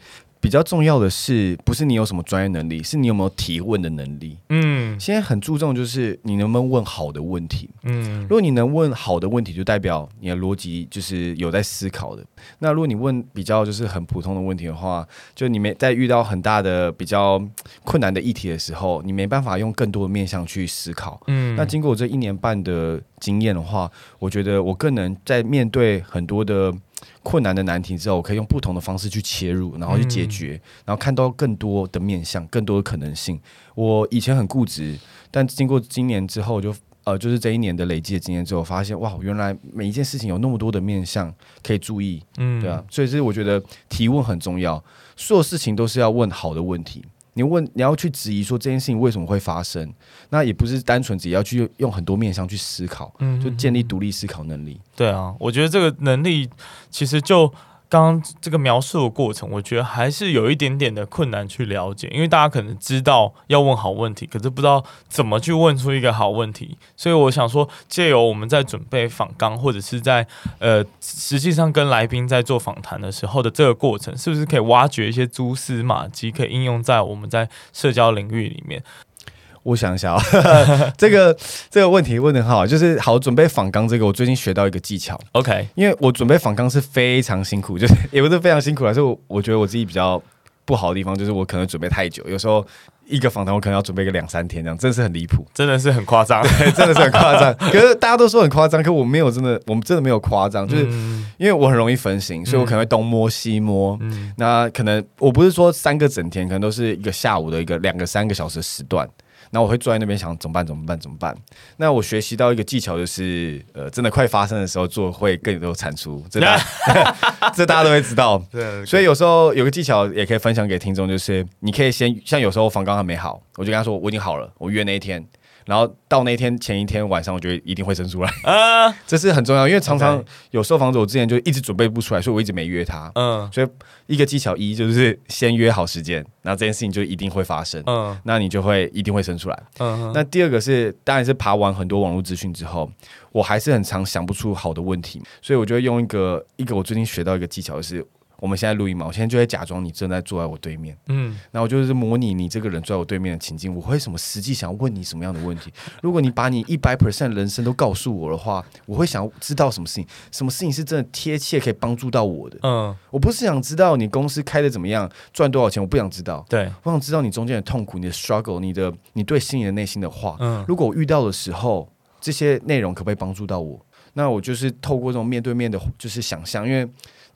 比较重要的是，不是你有什么专业能力，是你有没有提问的能力。嗯，现在很注重就是你能不能问好的问题。嗯，如果你能问好的问题，就代表你的逻辑就是有在思考的。那如果你问比较就是很普通的问题的话，就你没在遇到很大的比较困难的议题的时候，你没办法用更多的面向去思考。嗯，那经过我这一年半的经验的话，我觉得我更能在面对很多的。困难的难题之后，我可以用不同的方式去切入，然后去解决，嗯、然后看到更多的面向，更多的可能性。我以前很固执，但经过今年之后就，就呃，就是这一年的累积的经验之后，发现哇，原来每一件事情有那么多的面向可以注意，嗯，对啊，所以这是我觉得提问很重要，所有事情都是要问好的问题。你问，你要去质疑说这件事情为什么会发生，那也不是单纯只要去用很多面向去思考，嗯，就建立独立思考能力。对啊，我觉得这个能力其实就。刚刚这个描述的过程，我觉得还是有一点点的困难去了解，因为大家可能知道要问好问题，可是不知道怎么去问出一个好问题。所以我想说，借由我们在准备访纲，或者是在呃实际上跟来宾在做访谈的时候的这个过程，是不是可以挖掘一些蛛丝马迹，可以应用在我们在社交领域里面？我想一下啊，<laughs> 这个这个问题问的很好，就是好准备访纲这个，我最近学到一个技巧。OK，因为我准备访纲是非常辛苦，<laughs> 就是也不是非常辛苦啦，是我我觉得我自己比较不好的地方，就是我可能准备太久，有时候一个访谈我可能要准备个两三天，这样真的是很离谱，真的是很夸张，对，<laughs> 真的是很夸张。可是大家都说很夸张，可我没有真的，我们真的没有夸张，就是因为我很容易分心，所以我可能会东摸西摸。嗯，那可能我不是说三个整天，可能都是一个下午的一个两个三个小时时段。那我会坐在那边想怎么办？怎么办？怎么办？那我学习到一个技巧，就是呃，真的快发生的时候做会更有产出，这大家 <laughs> 这大家都会知道。<laughs> 对，所以有时候有个技巧也可以分享给听众，就是你可以先像有时候房刚还没好，我就跟他说我已经好了，我约那一天。然后到那天前一天晚上，我觉得一定会生出来啊，<laughs> 这是很重要，因为常常有受访者，我之前就一直准备不出来，所以我一直没约他。嗯，所以一个技巧一就是先约好时间，然后这件事情就一定会发生。嗯，那你就会一定会生出来。嗯，那第二个是，当然是爬完很多网络资讯之后，我还是很常想不出好的问题，所以我就会用一个一个我最近学到一个技巧，就是。我们现在录音嘛，我现在就会假装你正在坐在我对面，嗯，然后我就是模拟你这个人坐在我对面的情境，我会什么实际想要问你什么样的问题？如果你把你一百 percent 人生都告诉我的话，我会想要知道什么事情，什么事情是真的贴切可以帮助到我的？嗯，我不是想知道你公司开的怎么样，赚多少钱，我不想知道，对，我想知道你中间的痛苦、你的 struggle、你的你对心里的内心的话。嗯，如果我遇到的时候，这些内容可不可以帮助到我？那我就是透过这种面对面的，就是想象，因为。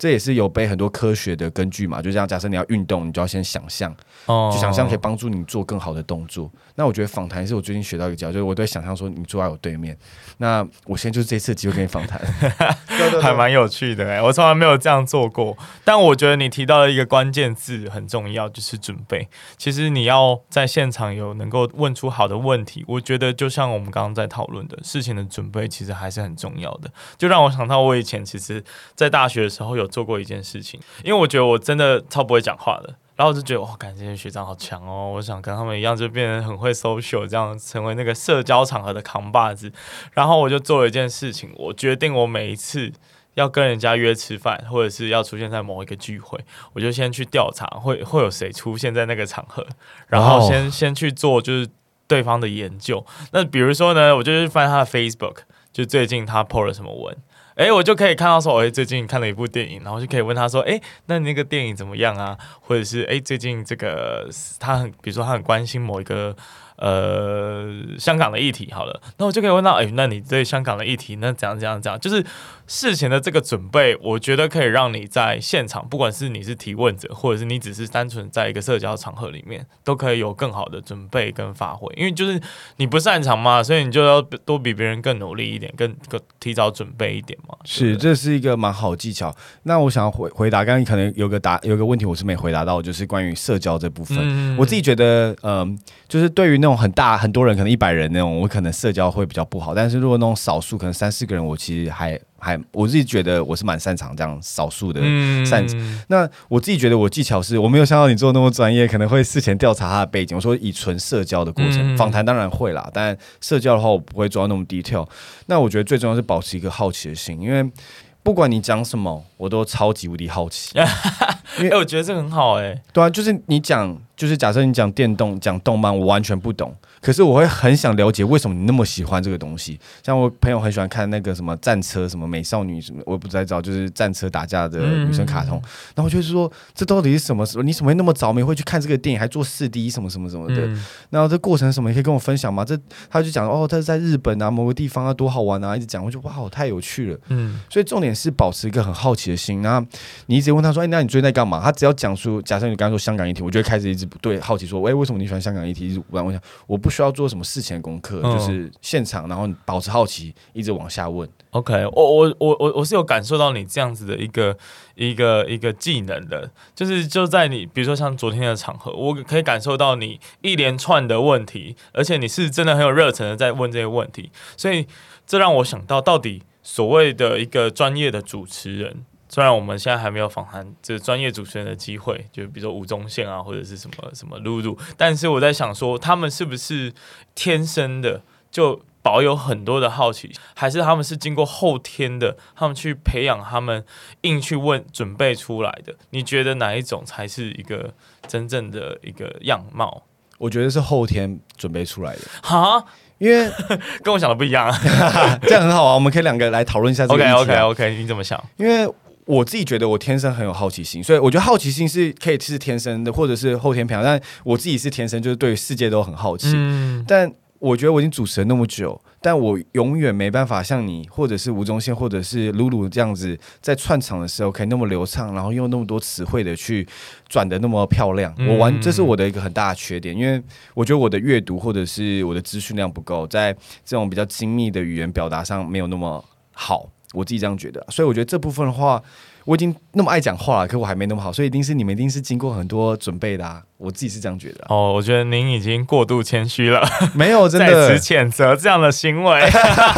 这也是有背很多科学的根据嘛，就这样。假设你要运动，你就要先想象，哦，就想象可以帮助你做更好的动作。那我觉得访谈是我最近学到一个教，就是我对想象说你坐在我对面，那我现在就是这次机会跟你访谈，<laughs> 还蛮有趣的哎，我从来没有这样做过。但我觉得你提到的一个关键字很重要，就是准备。其实你要在现场有能够问出好的问题，我觉得就像我们刚刚在讨论的事情的准备，其实还是很重要的。就让我想到我以前其实，在大学的时候有。做过一件事情，因为我觉得我真的超不会讲话的，然后我就觉得哇，感觉这些学长好强哦，我想跟他们一样，就变得很会 social，这样成为那个社交场合的扛把子。然后我就做了一件事情，我决定我每一次要跟人家约吃饭，或者是要出现在某一个聚会，我就先去调查会 <laughs> 会有谁出现在那个场合，然后先先去做就是对方的研究。那比如说呢，我就去翻他的 Facebook。就最近他 po 了什么文。哎，我就可以看到说，哎，最近看了一部电影，然后就可以问他说，哎，那你那个电影怎么样啊？或者是哎，最近这个他很，比如说他很关心某一个。呃，香港的议题好了，那我就可以问到，哎，那你对香港的议题，那怎样怎样怎样？就是事前的这个准备，我觉得可以让你在现场，不管是你是提问者，或者是你只是单纯在一个社交场合里面，都可以有更好的准备跟发挥。因为就是你不擅长嘛，所以你就要多比别人更努力一点，更更提早准备一点嘛。是，这是一个蛮好技巧。那我想要回回答，刚刚可能有个答有个问题我是没回答到，就是关于社交这部分。嗯、我自己觉得，嗯、呃，就是对于那种。很大很多人，可能一百人那种，我可能社交会比较不好。但是如果那种少数，可能三四个人，我其实还还我自己觉得我是蛮擅长这样少数的擅长。嗯、那我自己觉得我技巧是我没有想到你做那么专业，可能会事前调查他的背景。我说以纯社交的过程，访谈、嗯、当然会啦，但社交的话我不会做到那么 detail。那我觉得最重要是保持一个好奇的心，因为不管你讲什么，我都超级无敌好奇。<laughs> 因为、欸、我觉得这很好哎、欸，对啊，就是你讲。就是假设你讲电动、讲动漫，我完全不懂，可是我会很想了解为什么你那么喜欢这个东西。像我朋友很喜欢看那个什么战车、什么美少女什么，我也不知道，就是战车打架的女生卡通。嗯、然后就是说，这到底是什么？你怎么会那么着迷，会去看这个电影，还做四 D 什么什么什么的？嗯、然后这过程什么，你可以跟我分享吗？这他就讲哦，他是在日本啊，某个地方啊，多好玩啊，一直讲，我就哇，太有趣了。嗯，所以重点是保持一个很好奇的心。然后你一直问他说，哎，那你最近在干嘛？他只要讲出，假设你刚刚说香港议题，我就会开始一直不对。好奇说，哎，为什么你喜欢香港议题？一直问，我想，我不需要做什么事前功课，嗯、就是现场，然后保持好奇，一直往下问。OK，我我我我我是有感受到你这样子的一个一个一个技能的，就是就在你，比如说像昨天的场合，我可以感受到你一连串的问题，而且你是真的很有热忱的在问这些问题，所以这让我想到，到底所谓的一个专业的主持人。虽然我们现在还没有访谈这专业主持人的机会，就比如说吴宗宪啊，或者是什么什么露露，但是我在想说，他们是不是天生的就保有很多的好奇，还是他们是经过后天的，他们去培养，他们硬去问准备出来的？你觉得哪一种才是一个真正的一个样貌？我觉得是后天准备出来的。哈，因为跟我想的不一样，这样很好啊，我们可以两个来讨论一下这个、啊。OK OK OK，你怎么想？因为。我自己觉得我天生很有好奇心，所以我觉得好奇心是可以是天生的，或者是后天培养。但我自己是天生，就是对世界都很好奇。嗯、但我觉得我已经主持了那么久，但我永远没办法像你，或者是吴宗宪，或者是露露这样子，在串场的时候可以那么流畅，然后用那么多词汇的去转的那么漂亮。我完，这是我的一个很大的缺点，因为我觉得我的阅读或者是我的资讯量不够，在这种比较精密的语言表达上没有那么好。我自己这样觉得，所以我觉得这部分的话，我已经那么爱讲话了，可我还没那么好，所以一定是你们一定是经过很多准备的啊。我自己是这样觉得哦，我觉得您已经过度谦虚了，<laughs> 没有 <laughs> 真的在此谴责这样的行为。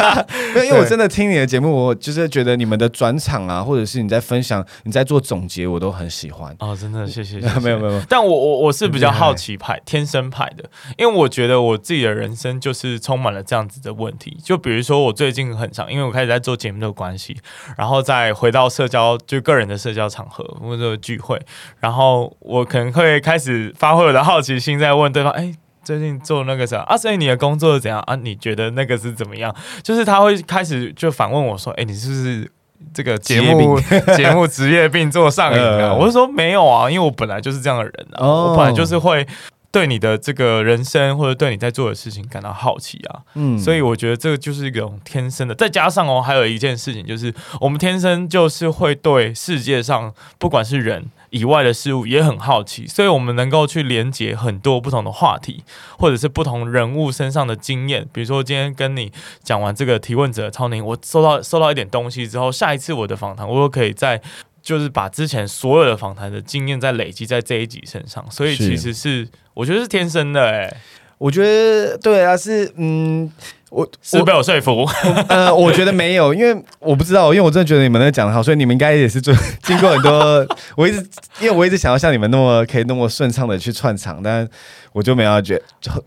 <laughs> 因为我真的听你的节目，我就是觉得你们的转场啊，或者是你在分享、你在做总结，我都很喜欢。哦，真的谢谢，谢谢。没有没有，但我我我是比较好奇派、天生派的，因为我觉得我自己的人生就是充满了这样子的问题。就比如说我最近很长，因为我开始在做节目的关系，然后再回到社交，就个人的社交场合或者聚会，然后我可能会开始。发挥我的好奇心，在问对方：“哎、欸，最近做那个啥啊？所以你的工作是怎样啊？你觉得那个是怎么样？”就是他会开始就反问我说：“哎、欸，你是不是这个节目节目职业病做上瘾了、啊？<laughs> ”我就说：“没有啊，因为我本来就是这样的人啊，哦、我本来就是会。”对你的这个人生或者对你在做的事情感到好奇啊，嗯，所以我觉得这个就是一种天生的。再加上哦，还有一件事情就是，我们天生就是会对世界上不管是人以外的事物也很好奇，所以我们能够去连接很多不同的话题，或者是不同人物身上的经验。比如说今天跟你讲完这个提问者超宁，我收到收到一点东西之后，下一次我的访谈我又可以在。就是把之前所有的访谈的经验再累积在这一集身上，所以其实是，是我觉得是天生的哎、欸，我觉得对啊，是嗯，我是被我说服，呃，我觉得没有，因为我不知道，因为我真的觉得你们在讲的好，所以你们应该也是做 <laughs> 经过很多，我一直因为我一直想要像你们那么可以那么顺畅的去串场，但我就没有觉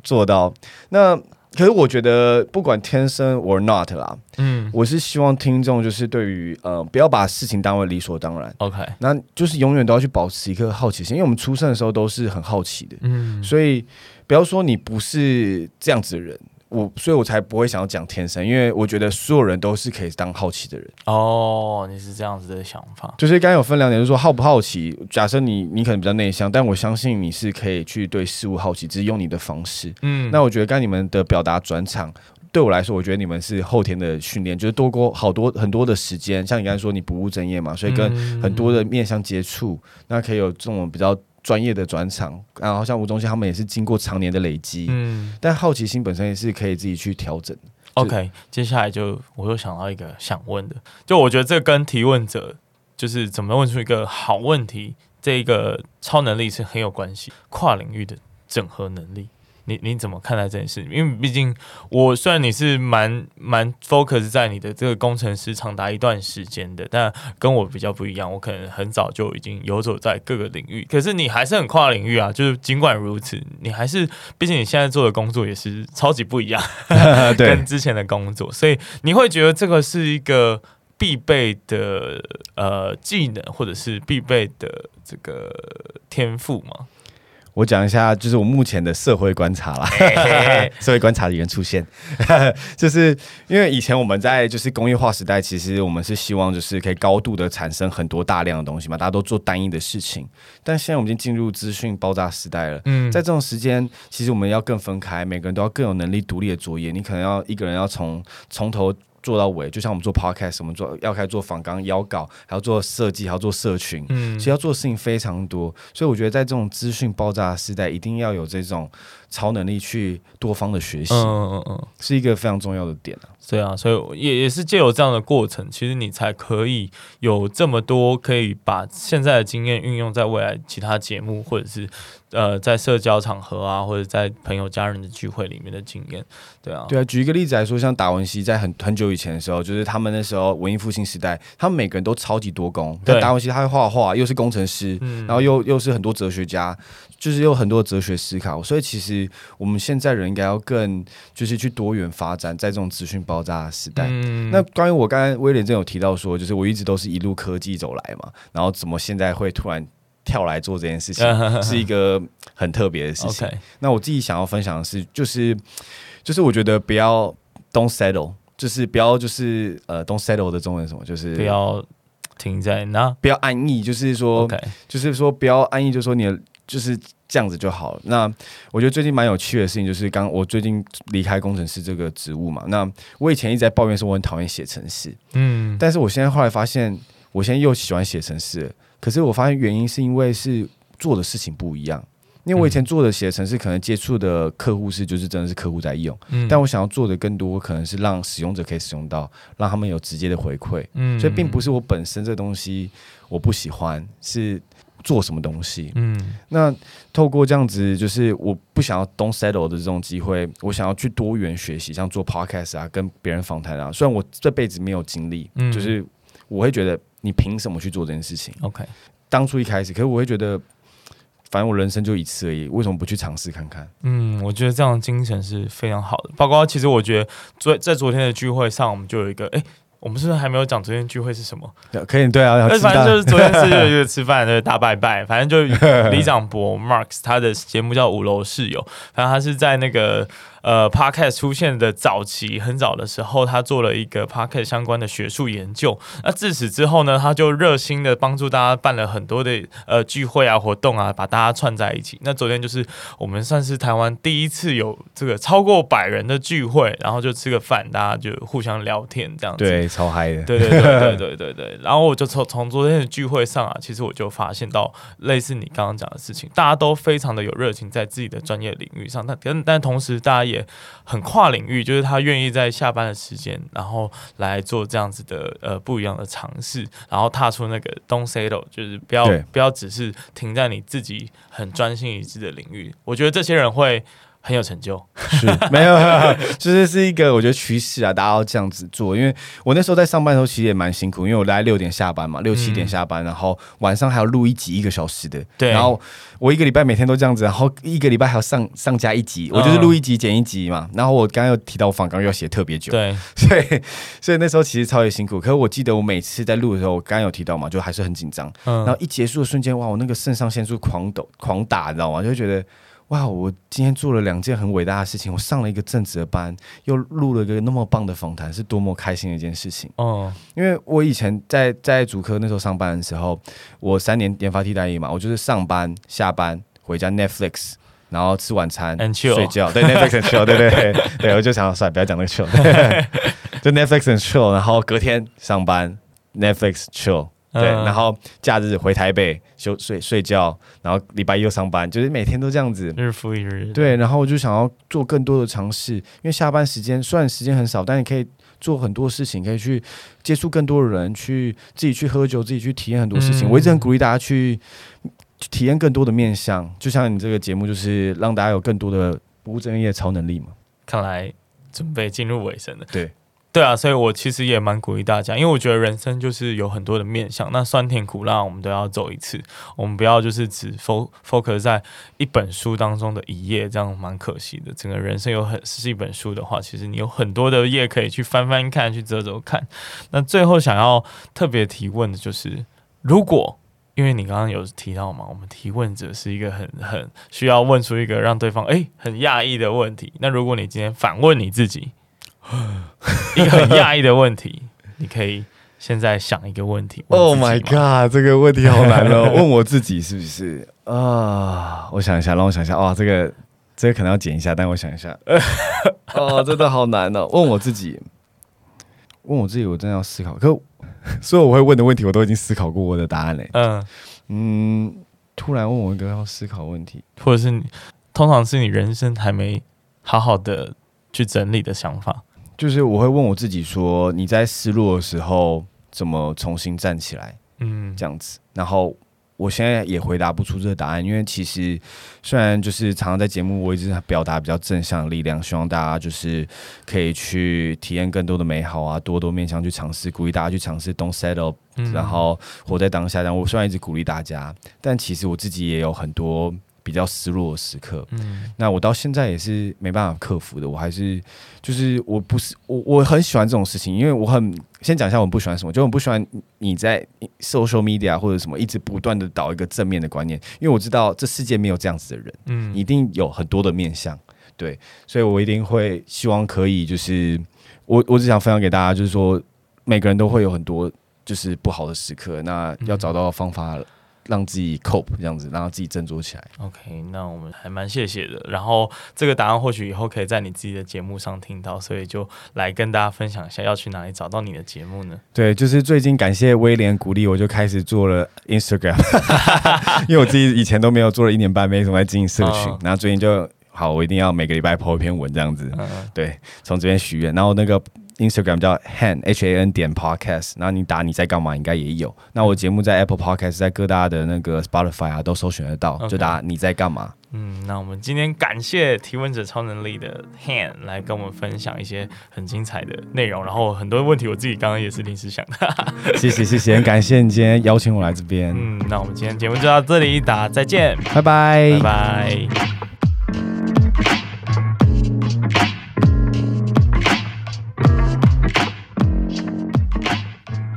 做到。那。可是我觉得不管天生 or not 啦，嗯，我是希望听众就是对于呃不要把事情当为理所当然，OK，那就是永远都要去保持一颗好奇心，因为我们出生的时候都是很好奇的，嗯，所以不要说你不是这样子的人，我所以，我才不会想要讲天生，因为我觉得所有人都是可以当好奇的人。哦，你是这样子的想法，就是刚刚有分两点，就是说好不好奇。假设你你可能比较内向，但我相信你是可以去对事物好奇，只是用你的方式。嗯，那我觉得刚你们的表达转场，对我来说，我觉得你们是后天的训练，就是多过好多很多的时间。像你刚才说，你不务正业嘛，所以跟很多的面向接触，嗯、那可以有这种比较。专业的转场，然后像吴宗宪他们也是经过常年的累积，嗯，但好奇心本身也是可以自己去调整。OK，接下来就我又想到一个想问的，就我觉得这跟提问者就是怎么问出一个好问题，这一个超能力是很有关系，跨领域的整合能力。你你怎么看待这件事？因为毕竟我虽然你是蛮蛮 focus 在你的这个工程师长达一段时间的，但跟我比较不一样，我可能很早就已经游走在各个领域。可是你还是很跨领域啊，就是尽管如此，你还是毕竟你现在做的工作也是超级不一样，<laughs> 跟之前的工作，所以你会觉得这个是一个必备的呃技能，或者是必备的这个天赋吗？我讲一下，就是我目前的社会观察啦。<laughs> 社会观察的人出现，<laughs> 就是因为以前我们在就是工业化时代，其实我们是希望就是可以高度的产生很多大量的东西嘛，大家都做单一的事情。但现在我们已经进入资讯爆炸时代了。嗯，在这种时间，其实我们要更分开，每个人都要更有能力独立的作业。你可能要一个人要从从头。做到尾，就像我们做 podcast，我们做要开始做访纲、邀稿，还要做设计，还要做社群，嗯，其实要做的事情非常多，所以我觉得在这种资讯爆炸的时代，一定要有这种超能力去多方的学习，嗯嗯嗯，是一个非常重要的点啊。对啊，所以也也是借由这样的过程，其实你才可以有这么多可以把现在的经验运用在未来其他节目，或者是呃在社交场合啊，或者在朋友家人的聚会里面的经验。对啊，对啊，举一个例子来说，像达文西在很很久以前的时候，就是他们那时候文艺复兴时代，他们每个人都超级多工。对，达文西他会画画，又是工程师，嗯、然后又又是很多哲学家，就是有很多哲学思考。所以其实我们现在人应该要更就是去多元发展，在这种资讯爆炸的时代。嗯、那关于我刚才威廉正有提到说，就是我一直都是一路科技走来嘛，然后怎么现在会突然跳来做这件事情，是一个很特别的事情。那我自己想要分享的是，就是。就是我觉得不要 don't settle，就是不要就是呃 don't settle 的中文是什么？就是不要停在那，不要安逸。就是说.就是说不要安逸，就是说你就是这样子就好了。那我觉得最近蛮有趣的事情，就是刚我最近离开工程师这个职务嘛。那我以前一直在抱怨说我很讨厌写程式，嗯，但是我现在后来发现，我现在又喜欢写程式。可是我发现原因是因为是做的事情不一样。因为我以前做的写程式，可能接触的客户是就是真的是客户在用，嗯，但我想要做的更多，可能是让使用者可以使用到，让他们有直接的回馈，嗯，所以并不是我本身这东西我不喜欢，是做什么东西，嗯，那透过这样子，就是我不想要 don't settle 的这种机会，我想要去多元学习，像做 podcast 啊，跟别人访谈啊，虽然我这辈子没有经历，嗯，就是我会觉得你凭什么去做这件事情？OK，当初一开始，可是我会觉得。反正我人生就一次而已，为什么不去尝试看看？嗯，我觉得这样的精神是非常好的。包括其实我觉得昨在昨天的聚会上，我们就有一个，哎、欸，我们是不是还没有讲昨天聚会是什么？可以，对啊，反正就是昨天是一个吃饭的 <laughs> 大拜拜，反正就李长博 Marks 他的节目叫五楼室友，反正他是在那个。呃，Podcast 出现的早期很早的时候，他做了一个 Podcast 相关的学术研究。那自此之后呢，他就热心的帮助大家办了很多的呃聚会啊、活动啊，把大家串在一起。那昨天就是我们算是台湾第一次有这个超过百人的聚会，然后就吃个饭，大家就互相聊天这样子。对，超嗨的。对对对对对对对。<laughs> 然后我就从从昨天的聚会上啊，其实我就发现到类似你刚刚讲的事情，大家都非常的有热情在自己的专业领域上，但但但同时大家也。很跨领域，就是他愿意在下班的时间，然后来做这样子的呃不一样的尝试，然后踏出那个 don't settle，就是不要不要只是停在你自己很专心一致的领域。我觉得这些人会。很有成就，是 <laughs> 没有，<laughs> 就是是一个我觉得趋势啊，大家要这样子做。因为我那时候在上班的时候，其实也蛮辛苦，因为我大概六点下班嘛，六七点下班，嗯、然后晚上还要录一集一个小时的。对。然后我一个礼拜每天都这样子，然后一个礼拜还要上上加一集，我就是录一集剪一集嘛。然后我刚刚又提到我访纲要写特别久，对。<laughs> 所以所以那时候其实超级辛苦。可是我记得我每次在录的时候，我刚刚有提到嘛，就还是很紧张。嗯。然后一结束的瞬间，哇，我那个肾上腺素狂抖狂打，你知道吗？就觉得。哇，我今天做了两件很伟大的事情，我上了一个正职的班，又录了一个那么棒的访谈，是多么开心的一件事情哦！因为我以前在在主科那时候上班的时候，我三年研发替代役嘛，我就是上班下班回家 Netflix，然后吃晚餐 and 睡觉，对 Netflix and chill，对对对，对 <laughs> 我就想算了，不要讲那个 chill，<laughs> 就 Netflix and chill，然后隔天上班 Netflix chill。对，然后假日回台北休睡睡觉，然后礼拜一又上班，就是每天都这样子，日复一日。对，然后我就想要做更多的尝试，因为下班时间虽然时间很少，但你可以做很多事情，可以去接触更多的人，去自己去喝酒，自己去体验很多事情。嗯、我一直很鼓励大家去，去体验更多的面向，就像你这个节目，就是让大家有更多的不务正业的超能力嘛。看来准备进入尾声了。对。对啊，所以我其实也蛮鼓励大家，因为我觉得人生就是有很多的面向，那酸甜苦辣我们都要走一次，我们不要就是只 focus 在一本书当中的一页，这样蛮可惜的。整个人生有很是一本书的话，其实你有很多的页可以去翻翻看，去走走看。那最后想要特别提问的就是，如果因为你刚刚有提到嘛，我们提问者是一个很很需要问出一个让对方诶很讶异的问题，那如果你今天反问你自己。一个很讶异的问题，<laughs> 你可以现在想一个问题。Oh my god，这个问题好难哦！问我自己是不是啊？我想一下，让我想一下。哦，这个这个可能要剪一下，但我想一下。<laughs> 哦，真的好难哦！问我自己，问我自己，我真的要思考。可所有我会问的问题，我都已经思考过我的答案嘞。嗯嗯，突然问我一个要思考问题，或者是你通常是你人生还没好好的去整理的想法。就是我会问我自己说：“你在失落的时候怎么重新站起来？”嗯，这样子。然后我现在也回答不出这个答案，因为其实虽然就是常常在节目我一直表达比较正向的力量，希望大家就是可以去体验更多的美好啊，多多面向去尝试，鼓励大家去尝试，Don't settle，然后活在当下。但我虽然一直鼓励大家，但其实我自己也有很多。比较失落的时刻，嗯，那我到现在也是没办法克服的。我还是就是我不是我我很喜欢这种事情，因为我很先讲一下我不喜欢什么，就我不喜欢你在 social media 或者什么一直不断的导一个正面的观念，因为我知道这世界没有这样子的人，嗯，一定有很多的面向，对，所以我一定会希望可以就是我我只想分享给大家，就是说每个人都会有很多就是不好的时刻，那要找到方法。让自己 cope 这样子，让他自己振作起来。OK，那我们还蛮谢谢的。然后这个答案或许以后可以在你自己的节目上听到，所以就来跟大家分享一下，要去哪里找到你的节目呢？对，就是最近感谢威廉鼓励，我就开始做了 Instagram，<laughs> 因为我自己以前都没有做了一年半，没什么在经营社群，然后最近就好，我一定要每个礼拜 po 一篇文这样子。对，从这边许愿，然后那个。Instagram 叫 Han H A N 点 Podcast，然后你打你在干嘛，应该也有。那我节目在 Apple Podcast，在各大的那个 Spotify 啊都搜寻得到，就打你在干嘛。嗯，那我们今天感谢提问者超能力的 Han 来跟我们分享一些很精彩的内容，然后很多问题我自己刚刚也是临时想的。<laughs> 谢谢谢谢，很感谢你今天邀请我来这边。嗯，那我们今天节目就到这里，大家再见，拜拜，拜拜。